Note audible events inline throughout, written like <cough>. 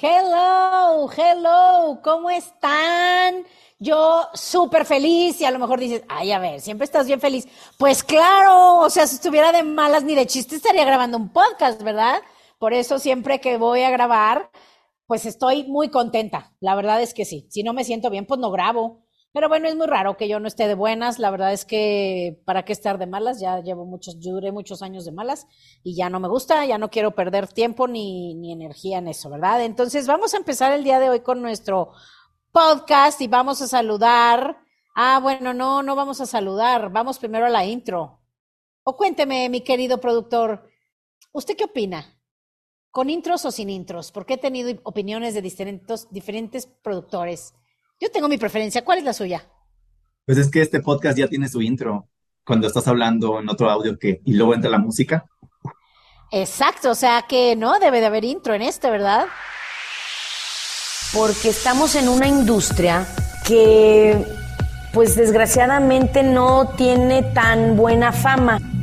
Hello, hello, ¿cómo están? Yo súper feliz y a lo mejor dices, ay, a ver, siempre estás bien feliz. Pues claro, o sea, si estuviera de malas ni de chiste estaría grabando un podcast, ¿verdad? Por eso siempre que voy a grabar, pues estoy muy contenta. La verdad es que sí. Si no me siento bien, pues no grabo. Pero bueno, es muy raro que yo no esté de buenas. La verdad es que para qué estar de malas, ya llevo muchos, yo duré muchos años de malas y ya no me gusta, ya no quiero perder tiempo ni, ni energía en eso, ¿verdad? Entonces vamos a empezar el día de hoy con nuestro podcast y vamos a saludar. Ah, bueno, no, no vamos a saludar. Vamos primero a la intro. O cuénteme, mi querido productor, ¿usted qué opina? ¿Con intros o sin intros? Porque he tenido opiniones de diferentes, diferentes productores. Yo tengo mi preferencia. ¿Cuál es la suya? Pues es que este podcast ya tiene su intro cuando estás hablando en otro audio que y luego entra la música. Exacto, o sea que no debe de haber intro en este, ¿verdad? Porque estamos en una industria que pues desgraciadamente no tiene tan buena fama.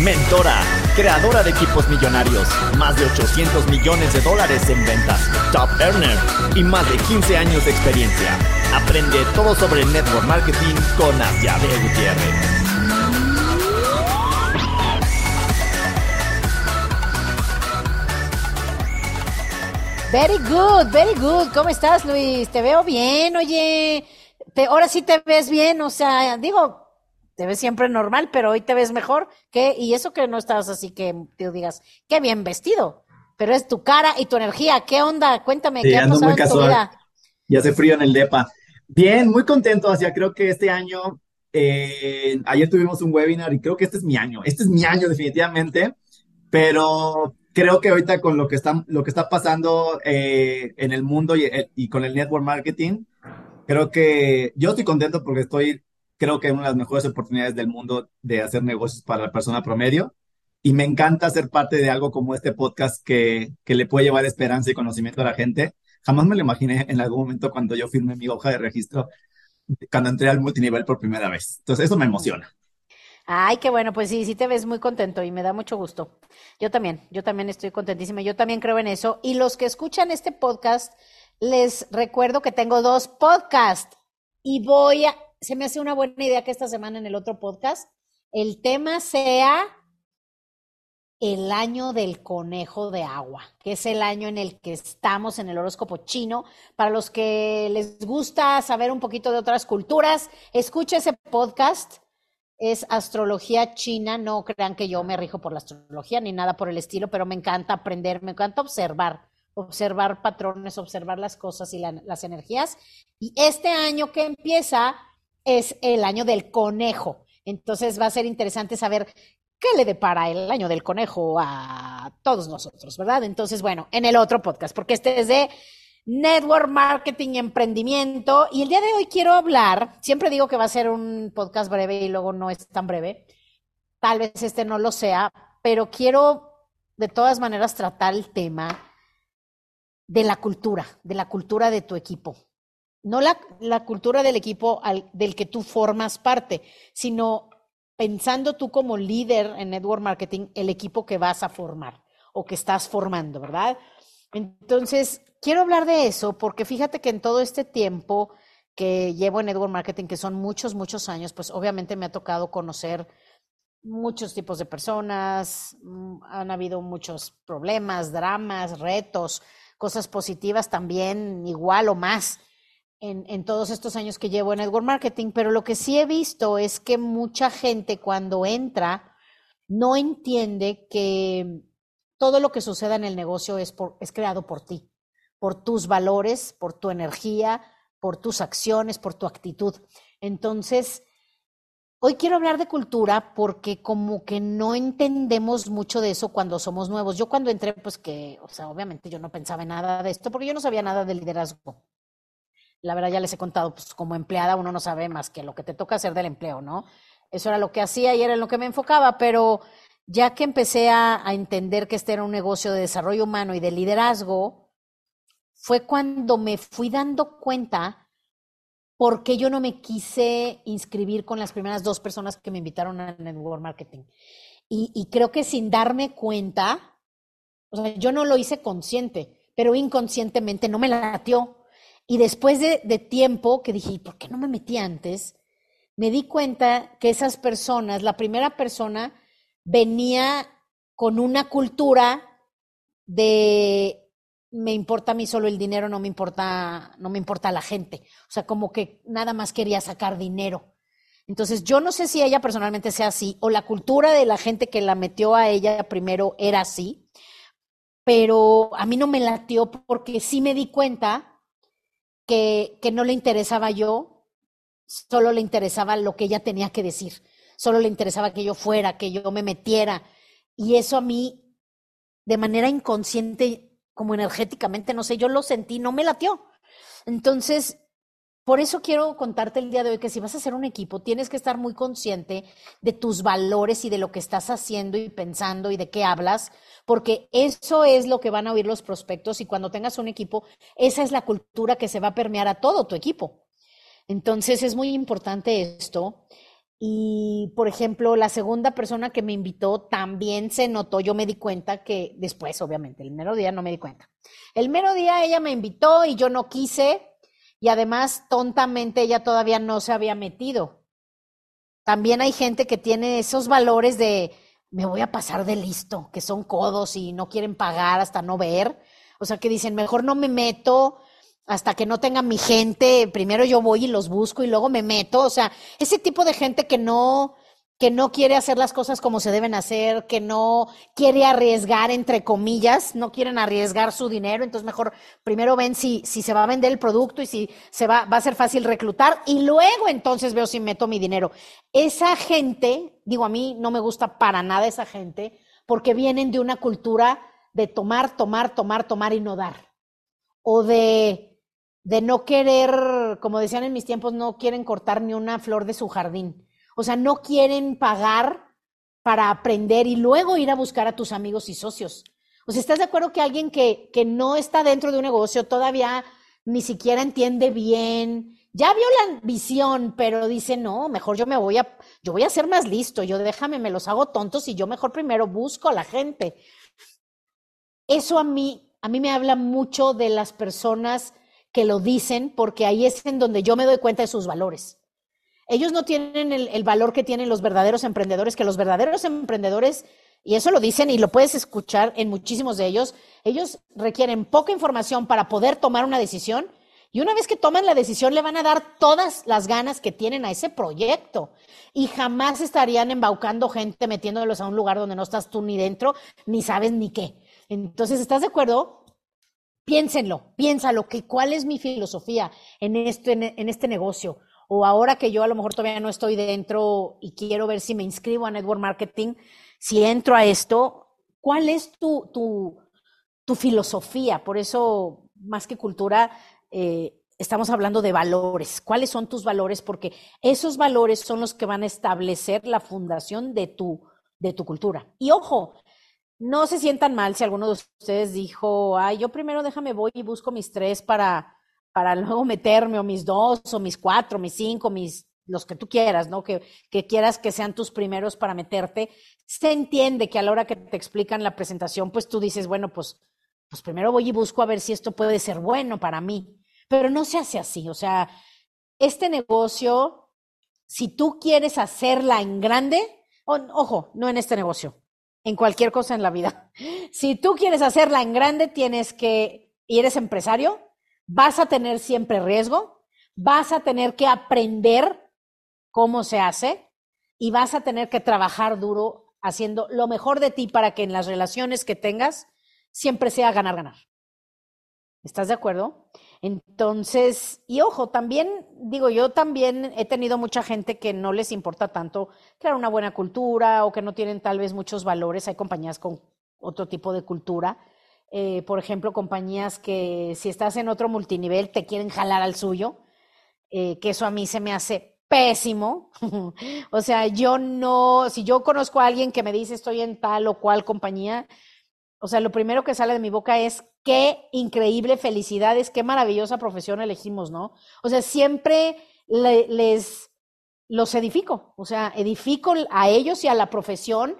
Mentora, creadora de equipos millonarios, más de 800 millones de dólares en ventas, top earner y más de 15 años de experiencia. Aprende todo sobre network marketing con Asiabe Gutiérrez. Very good, very good. ¿Cómo estás, Luis? Te veo bien, oye. Ahora sí te ves bien, o sea, digo, te ves siempre normal, pero hoy te ves mejor. Y eso que no estás así que te digas, qué bien vestido. Pero es tu cara y tu energía. ¿Qué onda? Cuéntame, Sí, ¿qué ha pasado muy en tu casual. vida? Y hace frío en el DEPA. Bien, muy contento. Hacia creo que este año, eh, ayer tuvimos un webinar y creo que este es mi año. Este es mi año definitivamente, pero creo que ahorita con lo que está, lo que está pasando eh, en el mundo y, y con el network marketing, creo que yo estoy contento porque estoy, creo que en una de las mejores oportunidades del mundo de hacer negocios para la persona promedio. Y me encanta ser parte de algo como este podcast que, que le puede llevar esperanza y conocimiento a la gente. Jamás me lo imaginé en algún momento cuando yo firmé mi hoja de registro, cuando entré al multinivel por primera vez. Entonces, eso me emociona. Ay, qué bueno, pues sí, sí te ves muy contento y me da mucho gusto. Yo también, yo también estoy contentísima, yo también creo en eso. Y los que escuchan este podcast, les recuerdo que tengo dos podcasts y voy a, se me hace una buena idea que esta semana en el otro podcast el tema sea el año del conejo de agua, que es el año en el que estamos en el horóscopo chino. Para los que les gusta saber un poquito de otras culturas, escuche ese podcast. Es astrología china, no crean que yo me rijo por la astrología ni nada por el estilo, pero me encanta aprender, me encanta observar, observar patrones, observar las cosas y la, las energías. Y este año que empieza es el año del conejo. Entonces va a ser interesante saber qué le depara el año del conejo a todos nosotros, ¿verdad? Entonces, bueno, en el otro podcast, porque este es de Network Marketing y Emprendimiento. Y el día de hoy quiero hablar, siempre digo que va a ser un podcast breve y luego no es tan breve, tal vez este no lo sea, pero quiero de todas maneras tratar el tema de la cultura, de la cultura de tu equipo. No la, la cultura del equipo al, del que tú formas parte, sino pensando tú como líder en network marketing, el equipo que vas a formar o que estás formando, ¿verdad? Entonces, quiero hablar de eso porque fíjate que en todo este tiempo que llevo en network marketing, que son muchos, muchos años, pues obviamente me ha tocado conocer muchos tipos de personas, mm, han habido muchos problemas, dramas, retos, cosas positivas también, igual o más en, en, todos estos años que llevo en network marketing, pero lo que sí he visto es que mucha gente cuando entra no entiende que todo lo que suceda en el negocio es, por, es creado por ti, por tus valores, por tu energía, por tus acciones, por tu actitud. Entonces, hoy quiero hablar de cultura porque como que no entendemos mucho de eso cuando somos nuevos. Yo cuando entré, pues que, o sea, obviamente yo no pensaba en nada de esto porque yo no sabía nada de liderazgo la verdad ya les he contado, pues como empleada uno no sabe más que lo que te toca hacer del empleo, ¿no? Eso era lo que hacía y era en lo que me enfocaba, pero ya que empecé a, entender que este era un negocio de desarrollo humano y de liderazgo, fue cuando me fui dando cuenta por qué yo no me quise inscribir con las primeras dos personas que me invitaron a Network Marketing. Y, y creo que sin darme cuenta, o sea, yo no lo hice consciente, pero inconscientemente no me latió. Y después de, tiempo que dije, ¿por qué no me metí antes? Me di cuenta que esas personas, la primera persona venía con una cultura de me importa a mí solo el dinero, no me importa, no me importa la gente. O sea, como que nada más quería sacar dinero. Entonces, yo no sé si ella personalmente sea así o la cultura de la gente que la metió a ella primero era así, pero a mí no me latió porque sí me di cuenta que, no le interesaba yo, solo le interesaba lo que ella tenía que decir, solo le interesaba que yo fuera, que yo me metiera. Y eso a mí, de manera inconsciente, como energéticamente, no sé, yo lo sentí, no me latió. Entonces, por eso quiero contarte el día de hoy que si vas a hacer un equipo, tienes que estar muy consciente de tus valores y de lo que estás haciendo y pensando y de qué hablas, porque eso es lo que van a oír los prospectos y cuando tengas un equipo, esa es la cultura que se va a permear a todo tu equipo. Entonces es muy importante esto. Y, por ejemplo, la segunda persona que me invitó también se notó, yo me di cuenta que después, obviamente, el mero día no me di cuenta. El mero día ella me invitó y yo no quise y además tontamente ella todavía no se había metido. También hay gente que tiene esos valores de me voy a pasar de listo, que son codos y no quieren pagar hasta no ver. O sea, que dicen, mejor no me meto, hasta que no tenga mi gente, primero yo voy y los busco y luego me meto, o sea, ese tipo de gente que no que no quiere hacer las cosas como se deben hacer, que no quiere arriesgar entre comillas, no quieren arriesgar su dinero, entonces mejor primero ven si si se va a vender el producto y si se va va a ser fácil reclutar y luego entonces veo si meto mi dinero. Esa gente, digo a mí no me gusta para nada esa gente porque vienen de una cultura de tomar, tomar, tomar, tomar y no dar. O de de no querer, como decían en mis tiempos, no quieren cortar ni una flor de su jardín. O sea, no quieren pagar para aprender y luego ir a buscar a tus amigos y socios. O sea, ¿estás de acuerdo que alguien que, que no está dentro de un negocio todavía ni siquiera entiende bien, ya vio la visión, pero dice, no, mejor yo me voy a, yo voy a ser más listo, yo déjame, me los hago tontos y yo mejor primero busco a la gente. Eso a mí, a mí me habla mucho de las personas que lo dicen porque ahí es en donde yo me doy cuenta de sus valores. Ellos no tienen el, valor que tienen los verdaderos emprendedores, que los verdaderos emprendedores, y eso lo dicen y lo puedes escuchar en muchísimos de ellos, ellos requieren poca información para poder tomar una decisión y una vez que toman la decisión le van a dar todas las ganas que tienen a ese proyecto y jamás estarían embaucando gente metiéndolos a un lugar donde no estás tú ni dentro, ni sabes ni qué. Entonces, ¿estás de acuerdo? piénsenlo, piénsalo, que cuál es mi filosofía en este, en este negocio. O ahora que yo a lo mejor todavía no estoy dentro y quiero ver si me inscribo a Network Marketing, si entro a esto, ¿cuál es tu, tu, tu filosofía? Por eso, más que cultura, eh, estamos hablando de valores. ¿Cuáles son tus valores? Porque esos valores son los que van a establecer la fundación de tu, de tu cultura. Y ojo, no se sientan mal si alguno de ustedes dijo, ay, yo primero déjame voy y busco mis tres para, para luego meterme, o mis dos, o mis cuatro, mis cinco, mis los que tú quieras, ¿no? Que, que quieras que sean tus primeros para meterte. Se entiende que a la hora que te explican la presentación, pues tú dices, bueno, pues, pues primero voy y busco a ver si esto puede ser bueno para mí. Pero no se hace así. O sea, este negocio, si tú quieres hacerla en grande, ojo, no en este negocio, en cualquier cosa en la vida. <laughs> Si tú quieres hacerla en grande, tienes que, y eres empresario, vas a tener siempre riesgo, vas a tener que aprender cómo se hace y vas a tener que trabajar duro haciendo lo mejor de ti para que en las relaciones que tengas siempre sea ganar, ganar. ¿Estás de acuerdo? Entonces, y ojo, también, digo, yo también he tenido mucha gente que no les importa tanto crear una buena cultura o que no tienen tal vez muchos valores. Hay compañías con otro tipo de cultura. Eh, por ejemplo, compañías que si estás en otro multinivel te quieren jalar al suyo, eh, que eso a mí se me hace pésimo. <laughs> o sea, yo no, si yo conozco a alguien que me dice estoy en tal o cual compañía, o sea, lo primero que sale de mi boca es qué increíble felicidades, qué maravillosa profesión elegimos, ¿no? O sea, siempre les los edifico, o sea, edifico a ellos y a la profesión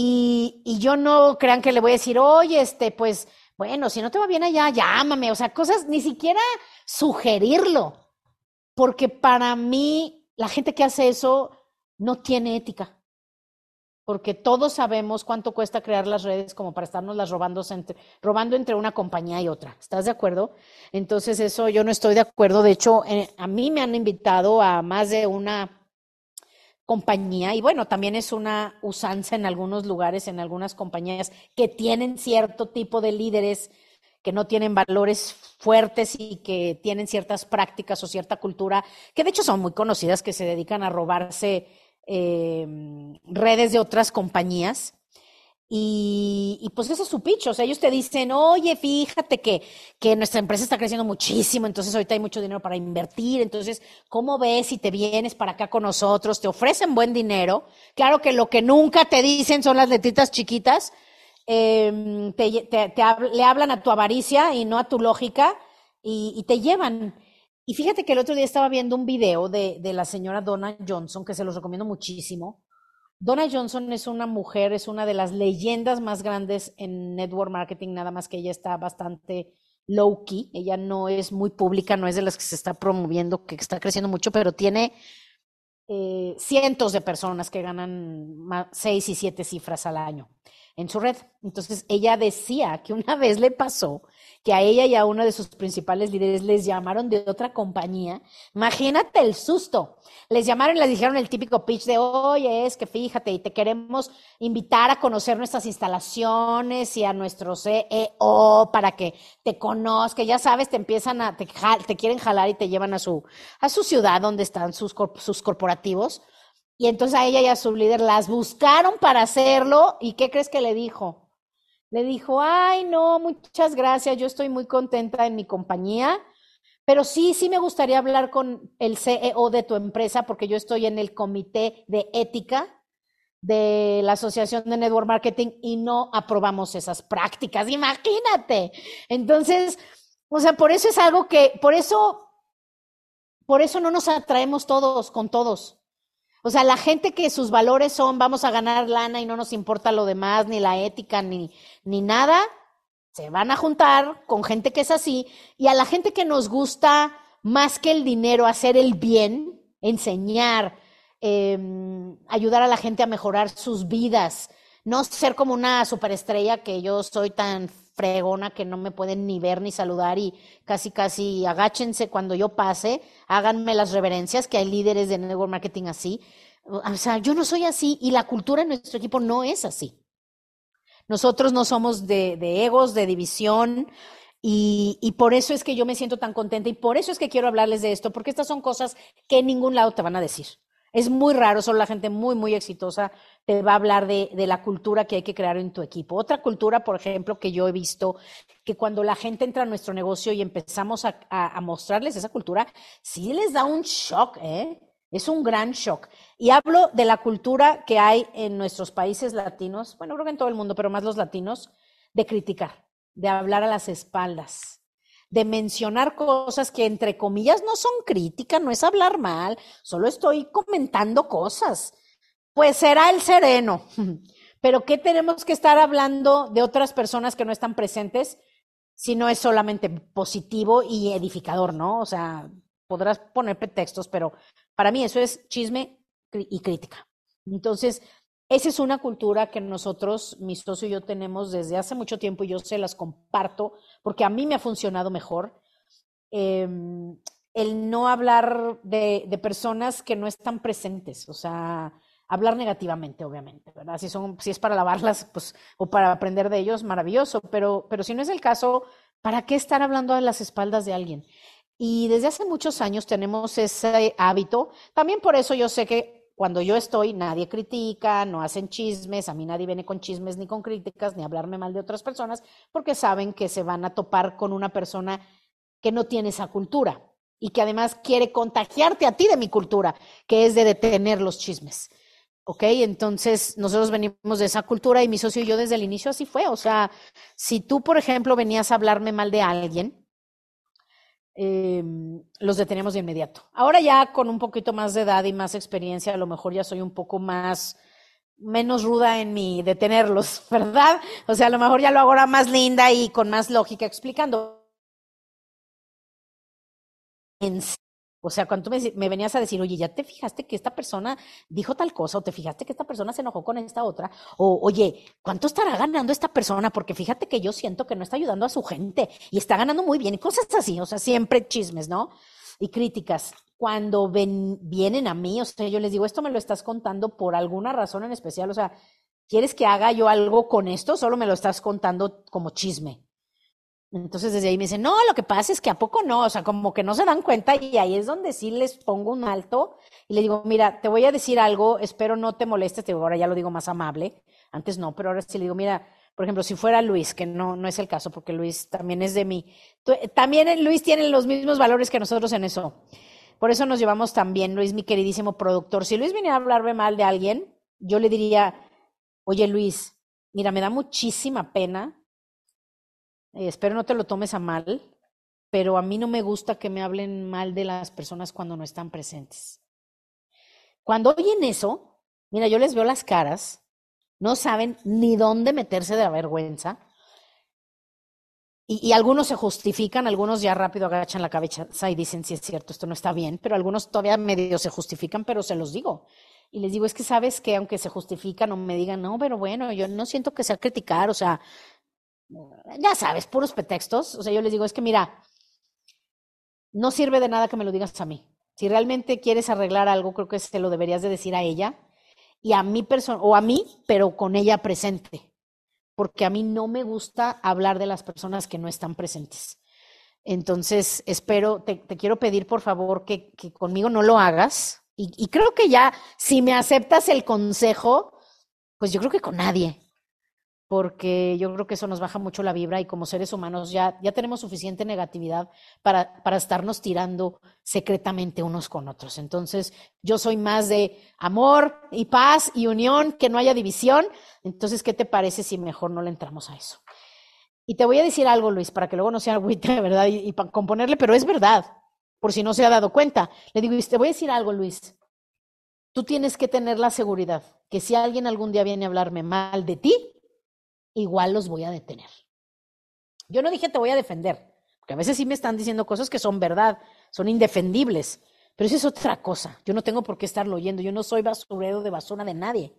y, yo no crean que le voy a decir, oye, este, pues, bueno, si no te va bien allá, llámame, o sea, cosas, ni siquiera sugerirlo, porque para mí la gente que hace eso no tiene ética porque todos sabemos cuánto cuesta crear las redes como para estarnos las robando entre, robando entre una compañía y otra. ¿Estás de acuerdo? Entonces eso yo no estoy de acuerdo. De hecho, eh, a mí me han invitado a más de una compañía y bueno, también es una usanza en algunos lugares, en algunas compañías que tienen cierto tipo de líderes que no tienen valores fuertes y que tienen ciertas prácticas o cierta cultura, que de hecho son muy conocidas, que se dedican a robarse eh, redes de otras compañías. Y, y, pues ese es su pitch. O sea, ellos te dicen, oye, fíjate que, que nuestra empresa está creciendo muchísimo, entonces ahorita hay mucho dinero para invertir. Entonces, ¿cómo ves si te vienes para acá con nosotros? Te ofrecen buen dinero. Claro que lo que nunca te dicen son las letritas chiquitas. Te, te, te, le hablan a tu avaricia y no a tu lógica y, y te llevan. Y fíjate que el otro día estaba viendo un video de, de la señora Donna Johnson, que se los recomiendo muchísimo. Donna Johnson es una mujer, es una de las leyendas más grandes en network marketing, nada más que ella está bastante low key, ella no es muy pública, no es de las que se está promoviendo, que está creciendo mucho, pero tiene eh, cientos de personas que ganan seis y siete cifras al año en su red. Entonces ella decía que una vez le pasó que a ella y a uno de sus principales líderes les llamaron de otra compañía. Imagínate el susto. Les llamaron y les dijeron el típico pitch de, oye, es que fíjate, y te queremos invitar a conocer nuestras instalaciones y a nuestro CEO para que te conozca. Ya sabes, te empiezan a, te, quieren jalar y te llevan a su, a su ciudad donde están sus corporativos. Y entonces a ella y a su líder las buscaron para hacerlo. ¿Y qué crees que le dijo? Le dijo, ay, no, muchas gracias, yo estoy muy contenta en mi compañía, pero sí, sí me gustaría hablar con el CEO de tu empresa porque yo estoy en el comité de ética de la Asociación de Network Marketing y no aprobamos esas prácticas, imagínate. Entonces, o sea, por eso es algo que, por eso, por eso no nos atraemos todos con todos. O sea, la gente que sus valores son vamos a ganar lana y no nos importa lo demás, ni la ética, ni, ni nada, se van a juntar con gente que es así. Y a la gente que nos gusta más que el dinero, hacer el bien, enseñar, eh, ayudar a la gente a mejorar sus vidas, no ser como una superestrella que yo soy tan fregona que no me pueden ni ver ni saludar y casi casi agáchense cuando yo pase, háganme las reverencias, que hay líderes de network marketing así. O sea, yo no soy así y la cultura en nuestro equipo no es así. Nosotros no somos de, egos, de división, y, por eso es que yo me siento tan contenta y por eso es que quiero hablarles de esto, porque estas son cosas que en ningún lado te van a decir. Es muy raro, solo la gente muy, muy exitosa te va a hablar de, de, la cultura que hay que crear en tu equipo. Otra cultura, por ejemplo, que yo he visto, que cuando la gente entra a nuestro negocio y empezamos a, a, a mostrarles esa cultura, sí les da un shock, ¿eh? Es un gran shock. Y hablo de la cultura que hay en nuestros países latinos, bueno, creo que en todo el mundo, pero más los latinos, de criticar, de hablar a las espaldas de mencionar cosas que entre comillas no son críticas, no es hablar mal, solo estoy comentando cosas. Pues será el sereno. <laughs> Pero ¿qué tenemos que estar hablando de otras personas que no están presentes si no es solamente positivo y edificador, ¿no? O sea, podrás poner pretextos, pero para mí eso es chisme y crítica. Entonces, esa es una cultura que nosotros, mi socio y yo, tenemos desde hace mucho tiempo y yo se las comparto porque a mí me ha funcionado mejor. Eh, el no hablar de, de, personas que no están presentes, o sea, hablar negativamente, obviamente, ¿verdad? Si, son, si es para lavarlas pues, o para aprender de ellos, maravilloso, pero, pero si no es el caso, ¿para qué estar hablando a las espaldas de alguien? Y desde hace muchos años tenemos ese hábito. También por eso yo sé que cuando yo estoy, nadie critica, no hacen chismes, a mí nadie viene con chismes ni con críticas, ni hablarme mal de otras personas, porque saben que se van a topar con una persona que no tiene esa cultura y que además quiere contagiarte a ti de mi cultura, que es de detener los chismes. ¿Ok? Entonces, nosotros venimos de esa cultura y mi socio y yo desde el inicio así fue. O sea, si tú, por ejemplo, venías a hablarme mal de alguien, eh, los detenemos de inmediato. Ahora ya con un poquito más de edad y más experiencia, a lo mejor ya soy un poco más, menos ruda en mi detenerlos, <laughs> ¿verdad? O sea, a lo mejor ya lo hago ahora más linda y con más lógica explicando. O sea, cuando tú me, venías a decir, oye, ya te fijaste que esta persona dijo tal cosa, o te fijaste que esta persona se enojó con esta otra, o oye, ¿cuánto estará ganando esta persona? Porque fíjate que yo siento que no está ayudando a su gente y está ganando muy bien y cosas así, o sea, siempre chismes, ¿no? Y críticas. Cuando ven, vienen a mí, o sea, yo les digo, esto me lo estás contando por alguna razón en especial, o sea, ¿quieres que haga yo algo con esto? Solo me lo estás contando como chisme. Entonces desde ahí me dicen, no, lo que pasa es que a poco no, o sea, como que no se dan cuenta y ahí es donde sí les pongo un alto y le digo, mira, te voy a decir algo, espero no te molestes, te ahora ya lo digo más amable, antes no, pero ahora sí le digo, mira, por ejemplo, si fuera Luis, que no, no es el caso, porque Luis también es de mí, también Luis tiene los mismos valores que nosotros en eso. Por eso nos llevamos también, Luis, mi queridísimo productor. Si Luis viniera a hablarme mal de alguien, yo le diría, oye Luis, mira, me da muchísima pena eh, espero no te lo tomes a mal, pero a mí no me gusta que me hablen mal de las personas cuando no están presentes. Cuando oyen eso, mira, yo les veo las caras, no saben ni dónde meterse de la vergüenza. Y, algunos se justifican, algunos ya rápido agachan la cabeza y dicen, sí es cierto, esto no está bien, pero algunos todavía medio se justifican, pero se los digo. Y les digo, es que sabes que aunque se justifican o me digan, no, pero bueno, yo no siento que sea criticar, o sea, ya sabes, puros pretextos. O sea, yo les digo, es que mira, no sirve de nada que me lo digas a mí. Si realmente quieres arreglar algo, creo que se lo deberías de decir a ella y a mi persona, o a mí, pero con ella presente. Porque a mí no me gusta hablar de las personas que no están presentes. Entonces, espero, te, quiero pedir por favor que, conmigo no lo hagas. Y, y creo que ya, si me aceptas el consejo, pues yo creo que con nadie porque yo creo que eso nos baja mucho la vibra y como seres humanos ya, ya tenemos suficiente negatividad para, para estarnos tirando secretamente unos con otros. Entonces, yo soy más de amor y paz y unión, que no haya división. Entonces, ¿qué te parece si mejor no le entramos a eso? Y te voy a decir algo, Luis, para que luego no sea agüita, ¿verdad? Y, y para componerle, pero es verdad, por si no se ha dado cuenta. Le digo, te voy a decir algo, Luis. Tú tienes que tener la seguridad que si alguien algún día viene a hablarme mal de ti, igual los voy a detener. Yo no dije te voy a defender, porque a veces sí me están diciendo cosas que son verdad, son indefendibles, pero eso es otra cosa. Yo no tengo por qué estarlo oyendo, yo no soy basurero de basura de nadie.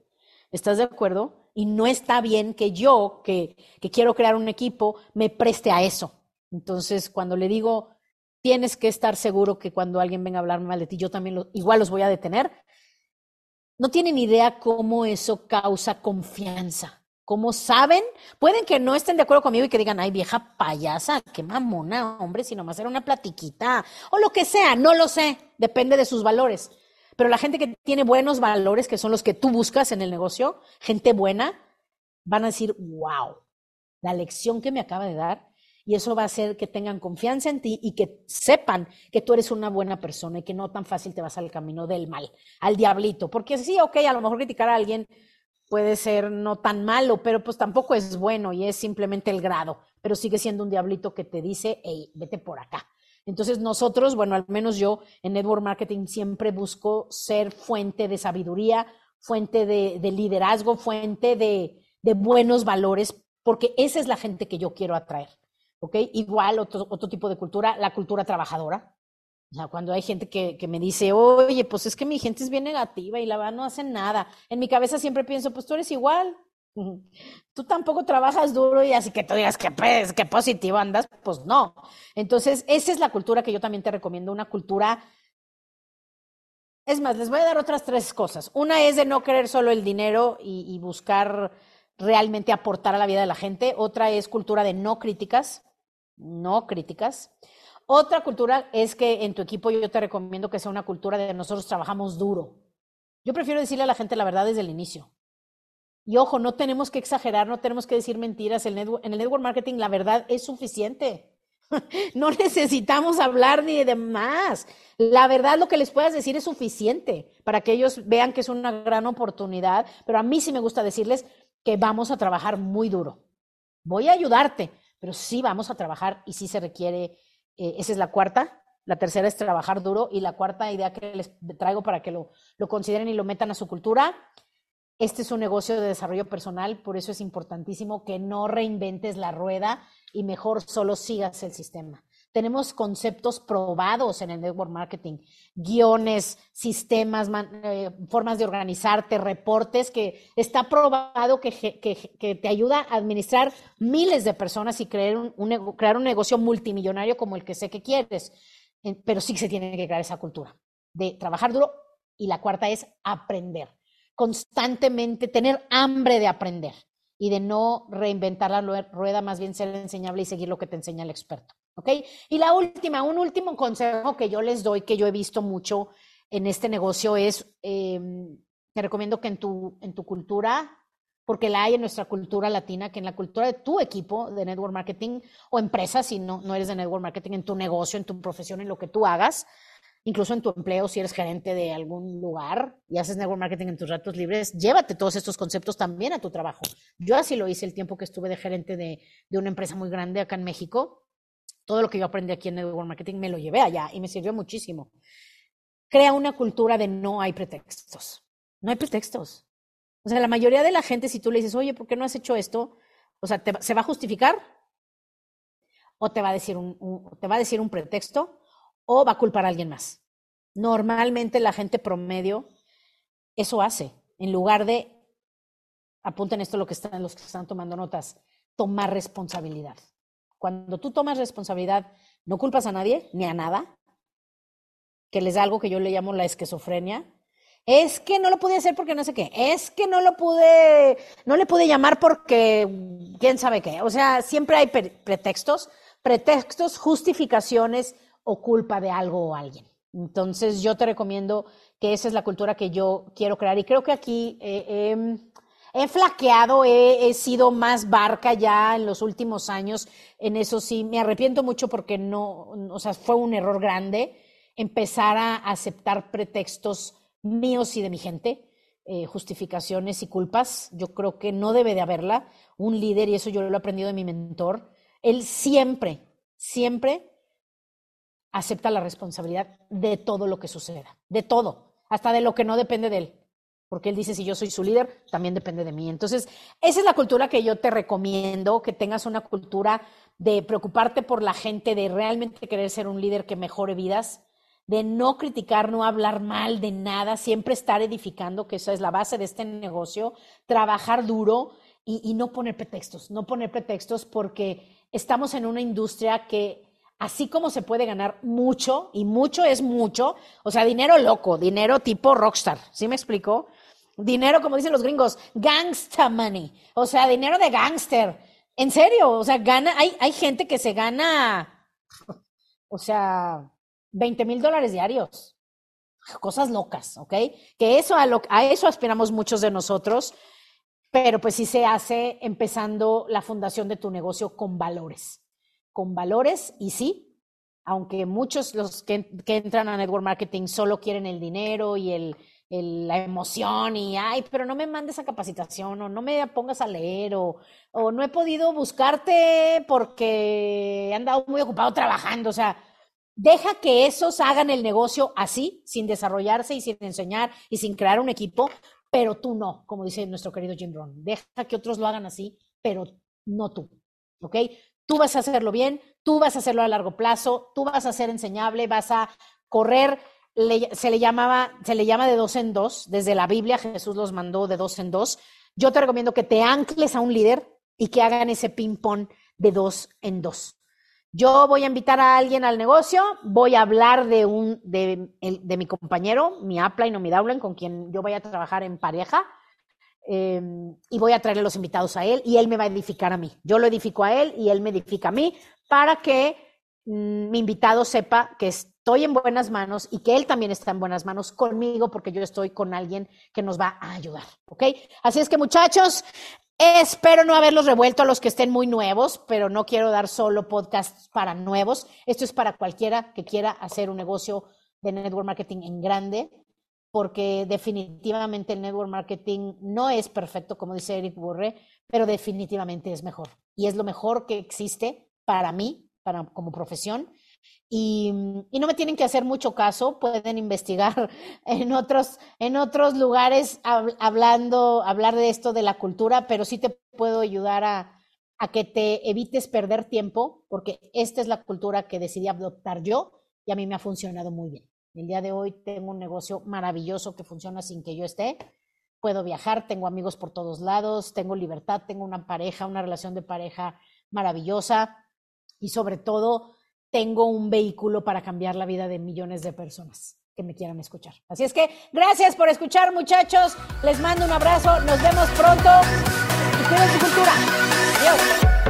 ¿Estás de acuerdo? Y no está bien que yo, que, que quiero crear un equipo, me preste a eso. Entonces, cuando le digo, tienes que estar seguro que cuando alguien venga a hablar mal de ti, yo también lo, igual los voy a detener. No tienen idea cómo eso causa confianza. ¿Cómo saben? Pueden que no estén de acuerdo conmigo y que digan, ay, vieja payasa, qué mamona, hombre, si nomás era una platiquita, o lo que sea, no lo sé, depende de sus valores. Pero la gente que tiene buenos valores, que son los que tú buscas en el negocio, gente buena, van a decir, wow, la lección que me acaba de dar, y eso va a hacer que tengan confianza en ti y que sepan que tú eres una buena persona y que no tan fácil te vas al camino del mal, al diablito. Porque sí, ok, a lo mejor criticar a alguien puede ser no tan malo, pero pues tampoco es bueno y es simplemente el grado, pero sigue siendo un diablito que te dice, hey, vete por acá. Entonces nosotros, bueno, al menos yo en Network Marketing siempre busco ser fuente de sabiduría, fuente de, liderazgo, fuente de, de, buenos valores, porque esa es la gente que yo quiero atraer. ¿Ok? Igual otro, otro tipo de cultura, la cultura trabajadora. O sea, cuando hay gente que, que, me dice, oye, pues es que mi gente es bien negativa y la verdad no hacen nada. En mi cabeza siempre pienso, pues tú eres igual. Tú tampoco trabajas duro y así que tú digas que, pues, que positivo andas, pues no. Entonces, esa es la cultura que yo también te recomiendo, una cultura... Es más, les voy a dar otras tres cosas. Una es de no querer solo el dinero y, y buscar realmente aportar a la vida de la gente. Otra es cultura de no críticas, no críticas. Otra cultura es que en tu equipo yo te recomiendo que sea una cultura de nosotros trabajamos duro. Yo prefiero decirle a la gente la verdad desde el inicio. Y ojo, no tenemos que exagerar, no tenemos que decir mentiras. en el network marketing la verdad es suficiente. <laughs> no necesitamos hablar ni de más. La verdad, lo que les puedas decir es suficiente para que ellos vean que es una gran oportunidad. Pero a mí sí me gusta decirles que vamos a trabajar muy duro. Voy a ayudarte, pero sí vamos a trabajar y sí se requiere. Eh, esa es la cuarta. La tercera es trabajar duro. Y la cuarta idea que les traigo para que lo, lo consideren y lo metan a su cultura este es un negocio de desarrollo personal, por eso es importantísimo que no reinventes la rueda y mejor solo sigas el sistema. Tenemos conceptos probados en el network marketing, guiones, sistemas, eh, formas de organizarte, reportes, que está probado que, te ayuda a administrar miles de personas y crear un, crear un negocio multimillonario como el que sé que quieres. Pero sí se tiene que crear esa cultura de trabajar duro y la cuarta es aprender constantemente, tener hambre de aprender y de no reinventar la rueda, más bien ser enseñable y seguir lo que te enseña el experto. ¿Ok? Y la última, un último consejo que yo les doy, que yo he visto mucho en este negocio es, em, te recomiendo que en tu, en tu cultura, porque la hay en nuestra cultura latina, que en la cultura de tu equipo de network marketing o empresa, si no, no eres de network marketing, en tu negocio, en tu profesión, en lo que tú hagas, incluso en tu empleo, si eres gerente de algún lugar y haces network marketing en tus ratos libres, llévate todos estos conceptos también a tu trabajo. Yo así lo hice el tiempo que estuve de gerente de, de una empresa muy grande acá en México. Todo lo que yo aprendí aquí en network marketing me lo llevé allá y me sirvió muchísimo. Crea una cultura de no hay pretextos. No hay pretextos. O sea, la mayoría de la gente, si tú le dices, oye, ¿por qué no has hecho esto? O sea, ¿se va a justificar? ¿O te va a decir un, te va a decir un pretexto? o va a culpar a alguien más. Normalmente la gente promedio eso hace, en lugar de, apunten esto lo que están, los que están tomando notas, tomar responsabilidad. Cuando tú tomas responsabilidad, no culpas a nadie ni a nada, que les da algo que yo le llamo la esquizofrenia. Es que no lo pude hacer porque no sé qué. Es que no lo pude, no le pude llamar porque quién sabe qué. O sea, siempre hay pretextos, pretextos, justificaciones, o culpa de algo o alguien. Entonces yo te recomiendo que esa es la cultura que yo quiero crear y creo que aquí he flaqueado, he, sido más barca ya en los últimos años, en eso sí, me arrepiento mucho porque no, o sea, fue un error grande empezar a aceptar pretextos míos y de mi gente, eh, justificaciones y culpas. Yo creo que no debe de haberla. Un líder, y eso yo lo he aprendido de mi mentor, él siempre, siempre acepta la responsabilidad de todo lo que suceda, de todo, hasta de lo que no depende de él. Porque él dice, si yo soy su líder, también depende de mí. Entonces, esa es la cultura que yo te recomiendo, que tengas una cultura de preocuparte por la gente, de realmente querer ser un líder que mejore vidas, de no criticar, no hablar mal de nada, siempre estar edificando, que esa es la base de este negocio, trabajar duro y, y no poner pretextos, no poner pretextos porque estamos en una industria que así como se puede ganar mucho, y mucho es mucho, o sea, dinero loco, dinero tipo rockstar, ¿sí me explico? Dinero, como dicen los gringos, gangsta money, o sea, dinero de gangster. En serio, o sea, gana, hay, hay gente que se gana, o sea, 20 mil dólares diarios. Cosas locas, ¿ok? Que eso a, lo, a eso aspiramos muchos de nosotros, pero pues sí se hace empezando la fundación de tu negocio con valores con valores y sí, aunque muchos los que, entran a network marketing solo quieren el dinero y el, la emoción y, ay, pero no me mandes a capacitación o no me pongas a leer o, o no he podido buscarte porque he andado muy ocupado trabajando. O sea, deja que esos hagan el negocio así, sin desarrollarse y sin enseñar y sin crear un equipo, pero tú no, como dice nuestro querido Jim Rohn. Deja que otros lo hagan así, pero no tú. ¿Ok? tú vas a hacerlo bien, tú vas a hacerlo a largo plazo, tú vas a ser enseñable, vas a correr. Se le llamaba, se le llama de dos en dos. Desde la Biblia Jesús los mandó de dos en dos. Yo te recomiendo que te ancles a un líder y que hagan ese ping-pong de dos en dos. Yo voy a invitar a alguien al negocio, voy a hablar de un de, de mi compañero, mi upline o mi downline, con quien yo voy a trabajar en pareja Em, y voy a traerle los invitados a él y él me va a edificar a mí. Yo lo edifico a él y él me edifica a mí para que mm, mi invitado sepa que es estoy en buenas manos y que él también está en buenas manos conmigo porque yo estoy con alguien que nos va a ayudar, ¿ok? Así es que muchachos, espero no haberlos revuelto a los que estén muy nuevos, pero no quiero dar solo podcasts para nuevos. Esto es para cualquiera que quiera hacer un negocio de network marketing en grande, porque definitivamente el network marketing no es perfecto, como dice Eric Burre, pero definitivamente es mejor. Y es lo mejor que existe para mí, para, como profesión. Y, y, no me tienen que hacer mucho caso, pueden investigar <laughs> en otros, en otros lugares hablando, hablar de esto de la cultura, pero sí te puedo ayudar a que te evites perder tiempo, porque esta es la cultura que decidí adoptar yo y a mí me ha funcionado muy bien. El día de hoy tengo un negocio maravilloso que funciona sin que yo esté. Puedo viajar, tengo amigos por todos lados, tengo libertad, tengo una pareja, una relación de pareja maravillosa y sobre todo tengo un vehículo para cambiar la vida de millones de personas que me quieran escuchar. Así es que gracias por escuchar muchachos, les mando un abrazo, nos vemos pronto y cultura. Adiós.